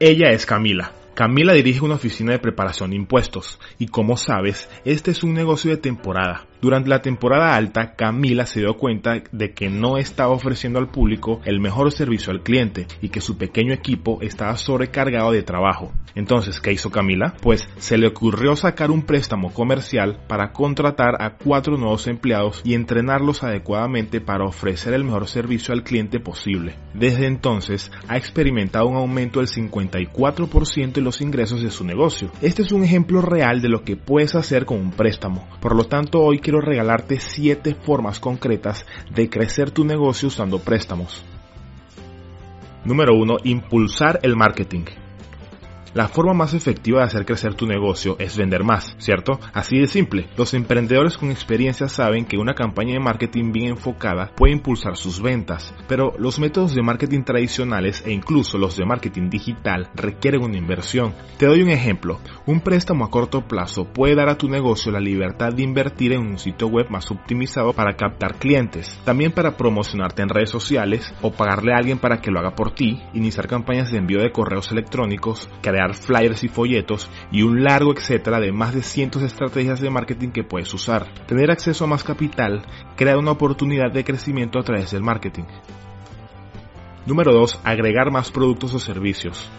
Ella es Camila. Camila dirige una oficina de preparación de impuestos y como sabes, este es un negocio de temporada. Durante la temporada alta, Camila se dio cuenta de que no estaba ofreciendo al público el mejor servicio al cliente y que su pequeño equipo estaba sobrecargado de trabajo. Entonces, ¿qué hizo Camila? Pues se le ocurrió sacar un préstamo comercial para contratar a cuatro nuevos empleados y entrenarlos adecuadamente para ofrecer el mejor servicio al cliente posible. Desde entonces, ha experimentado un aumento del 54% en los ingresos de su negocio. Este es un ejemplo real de lo que puedes hacer con un préstamo. Por lo tanto, hoy quiero regalarte 7 formas concretas de crecer tu negocio usando préstamos. Número 1. Impulsar el marketing. La forma más efectiva de hacer crecer tu negocio es vender más, ¿cierto? Así de simple. Los emprendedores con experiencia saben que una campaña de marketing bien enfocada puede impulsar sus ventas, pero los métodos de marketing tradicionales e incluso los de marketing digital requieren una inversión. Te doy un ejemplo. Un préstamo a corto plazo puede dar a tu negocio la libertad de invertir en un sitio web más optimizado para captar clientes, también para promocionarte en redes sociales o pagarle a alguien para que lo haga por ti, iniciar campañas de envío de correos electrónicos, crear flyers y folletos y un largo etcétera de más de cientos de estrategias de marketing que puedes usar. Tener acceso a más capital crea una oportunidad de crecimiento a través del marketing. Número 2. Agregar más productos o servicios.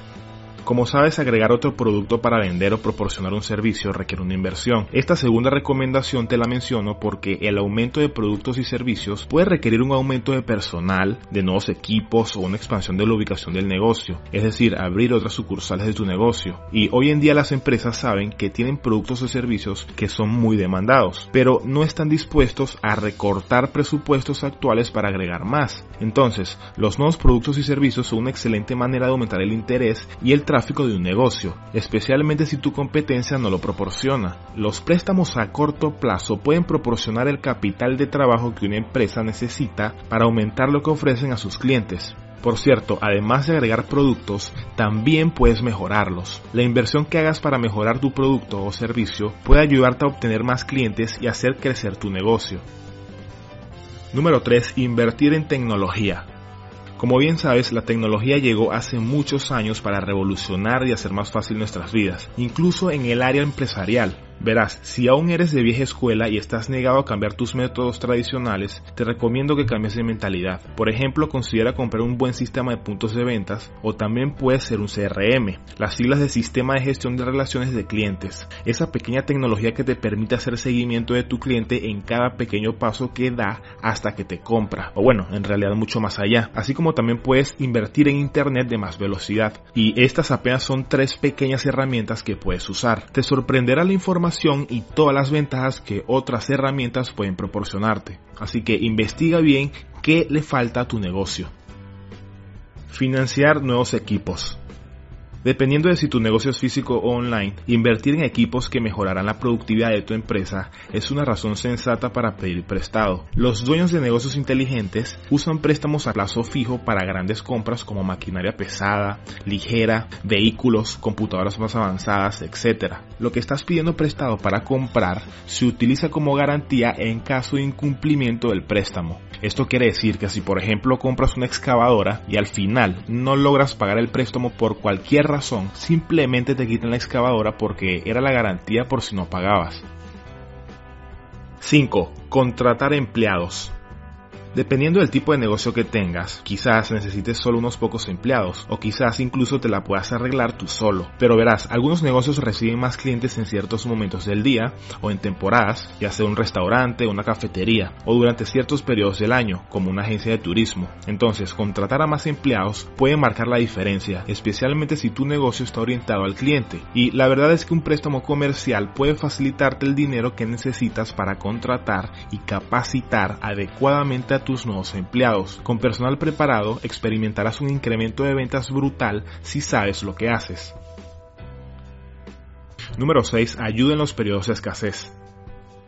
Como sabes, agregar otro producto para vender o proporcionar un servicio requiere una inversión. Esta segunda recomendación te la menciono porque el aumento de productos y servicios puede requerir un aumento de personal, de nuevos equipos o una expansión de la ubicación del negocio, es decir, abrir otras sucursales de tu negocio. Y hoy en día las empresas saben que tienen productos o servicios que son muy demandados, pero no están dispuestos a recortar presupuestos actuales para agregar más. Entonces, los nuevos productos y servicios son una excelente manera de aumentar el interés y el trabajo de un negocio, especialmente si tu competencia no lo proporciona. Los préstamos a corto plazo pueden proporcionar el capital de trabajo que una empresa necesita para aumentar lo que ofrecen a sus clientes. Por cierto, además de agregar productos, también puedes mejorarlos. La inversión que hagas para mejorar tu producto o servicio puede ayudarte a obtener más clientes y hacer crecer tu negocio. Número 3. Invertir en tecnología. Como bien sabes, la tecnología llegó hace muchos años para revolucionar y hacer más fácil nuestras vidas, incluso en el área empresarial. Verás, si aún eres de vieja escuela y estás negado a cambiar tus métodos tradicionales, te recomiendo que cambies de mentalidad. Por ejemplo, considera comprar un buen sistema de puntos de ventas o también puede ser un CRM, las siglas de Sistema de Gestión de Relaciones de Clientes. Esa pequeña tecnología que te permite hacer seguimiento de tu cliente en cada pequeño paso que da hasta que te compra. O bueno, en realidad mucho más allá. Así como también puedes invertir en Internet de más velocidad. Y estas apenas son tres pequeñas herramientas que puedes usar. Te sorprenderá la información y todas las ventajas que otras herramientas pueden proporcionarte. Así que investiga bien qué le falta a tu negocio. Financiar nuevos equipos. Dependiendo de si tu negocio es físico o online, invertir en equipos que mejorarán la productividad de tu empresa es una razón sensata para pedir prestado. Los dueños de negocios inteligentes usan préstamos a plazo fijo para grandes compras como maquinaria pesada, ligera, vehículos, computadoras más avanzadas, etc. Lo que estás pidiendo prestado para comprar se utiliza como garantía en caso de incumplimiento del préstamo. Esto quiere decir que si por ejemplo compras una excavadora y al final no logras pagar el préstamo por cualquier razón, simplemente te quitan la excavadora porque era la garantía por si no pagabas. 5. Contratar empleados. Dependiendo del tipo de negocio que tengas, quizás necesites solo unos pocos empleados o quizás incluso te la puedas arreglar tú solo. Pero verás, algunos negocios reciben más clientes en ciertos momentos del día o en temporadas, ya sea un restaurante, una cafetería o durante ciertos periodos del año, como una agencia de turismo. Entonces, contratar a más empleados puede marcar la diferencia, especialmente si tu negocio está orientado al cliente. Y la verdad es que un préstamo comercial puede facilitarte el dinero que necesitas para contratar y capacitar adecuadamente a tus nuevos empleados. Con personal preparado experimentarás un incremento de ventas brutal si sabes lo que haces. Número 6. Ayuda en los periodos de escasez.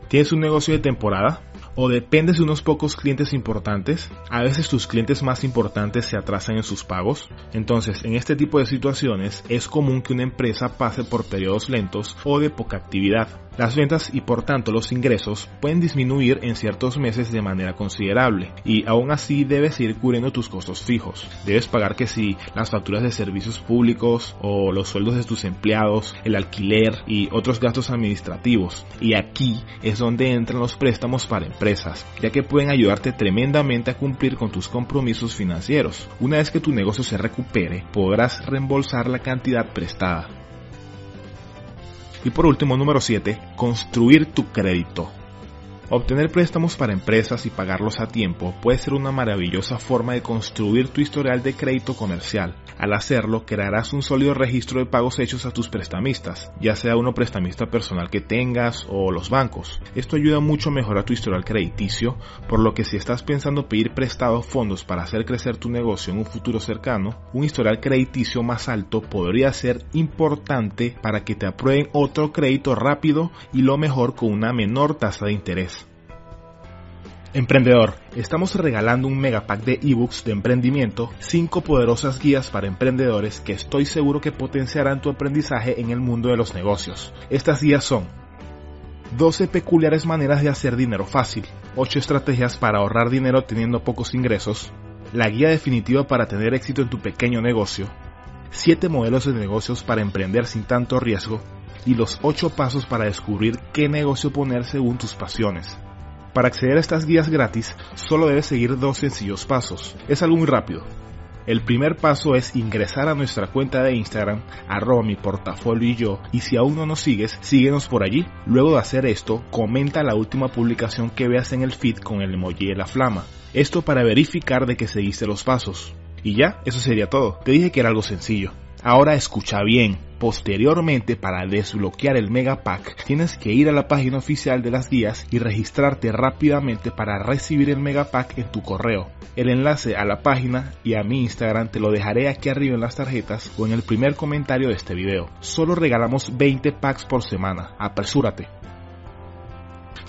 ¿Tienes un negocio de temporada? ¿O dependes de unos pocos clientes importantes? A veces tus clientes más importantes se atrasan en sus pagos. Entonces, en este tipo de situaciones es común que una empresa pase por periodos lentos o de poca actividad. Las ventas y por tanto los ingresos pueden disminuir en ciertos meses de manera considerable y aún así debes ir cubriendo tus costos fijos. Debes pagar que si las facturas de servicios públicos o los sueldos de tus empleados, el alquiler y otros gastos administrativos. Y aquí es donde entran los préstamos para empresas, ya que pueden ayudarte tremendamente a cumplir con tus compromisos financieros. Una vez que tu negocio se recupere, podrás reembolsar la cantidad prestada. Y por último, número 7, construir tu crédito. Obtener préstamos para empresas y pagarlos a tiempo puede ser una maravillosa forma de construir tu historial de crédito comercial. Al hacerlo, crearás un sólido registro de pagos hechos a tus prestamistas, ya sea uno prestamista personal que tengas o los bancos. Esto ayuda mucho a mejorar tu historial crediticio, por lo que si estás pensando pedir prestados fondos para hacer crecer tu negocio en un futuro cercano, un historial crediticio más alto podría ser importante para que te aprueben otro crédito rápido y lo mejor con una menor tasa de interés. Emprendedor, estamos regalando un megapack de ebooks de emprendimiento, 5 poderosas guías para emprendedores que estoy seguro que potenciarán tu aprendizaje en el mundo de los negocios. Estas guías son 12 peculiares maneras de hacer dinero fácil, 8 estrategias para ahorrar dinero teniendo pocos ingresos, la guía definitiva para tener éxito en tu pequeño negocio, 7 modelos de negocios para emprender sin tanto riesgo y los 8 pasos para descubrir qué negocio poner según tus pasiones. Para acceder a estas guías gratis, solo debes seguir dos sencillos pasos. Es algo muy rápido. El primer paso es ingresar a nuestra cuenta de Instagram, arroba mi portafolio y yo, y si aún no nos sigues, síguenos por allí. Luego de hacer esto, comenta la última publicación que veas en el feed con el emoji de la flama. Esto para verificar de que seguiste los pasos. Y ya, eso sería todo. Te dije que era algo sencillo. Ahora escucha bien. Posteriormente, para desbloquear el Mega Pack, tienes que ir a la página oficial de las guías y registrarte rápidamente para recibir el Mega Pack en tu correo. El enlace a la página y a mi Instagram te lo dejaré aquí arriba en las tarjetas o en el primer comentario de este video. Solo regalamos 20 packs por semana. Apresúrate.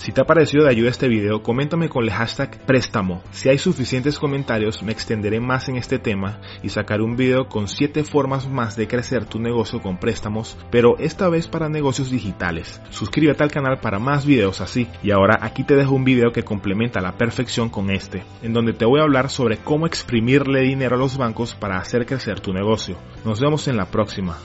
Si te ha parecido de ayuda este video, coméntame con el hashtag préstamo. Si hay suficientes comentarios, me extenderé más en este tema y sacaré un video con 7 formas más de crecer tu negocio con préstamos, pero esta vez para negocios digitales. Suscríbete al canal para más videos así. Y ahora aquí te dejo un video que complementa a la perfección con este, en donde te voy a hablar sobre cómo exprimirle dinero a los bancos para hacer crecer tu negocio. Nos vemos en la próxima.